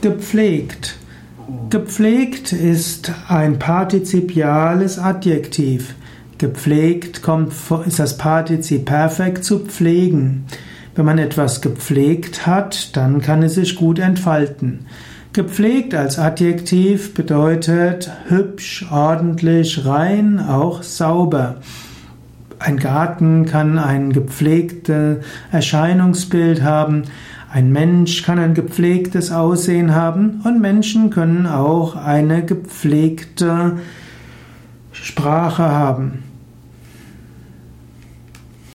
Gepflegt. Gepflegt ist ein partizipiales Adjektiv. Gepflegt kommt, ist das Partizip Perfekt zu pflegen. Wenn man etwas gepflegt hat, dann kann es sich gut entfalten. Gepflegt als Adjektiv bedeutet hübsch, ordentlich, rein, auch sauber. Ein Garten kann ein gepflegtes Erscheinungsbild haben. Ein Mensch kann ein gepflegtes Aussehen haben und Menschen können auch eine gepflegte Sprache haben.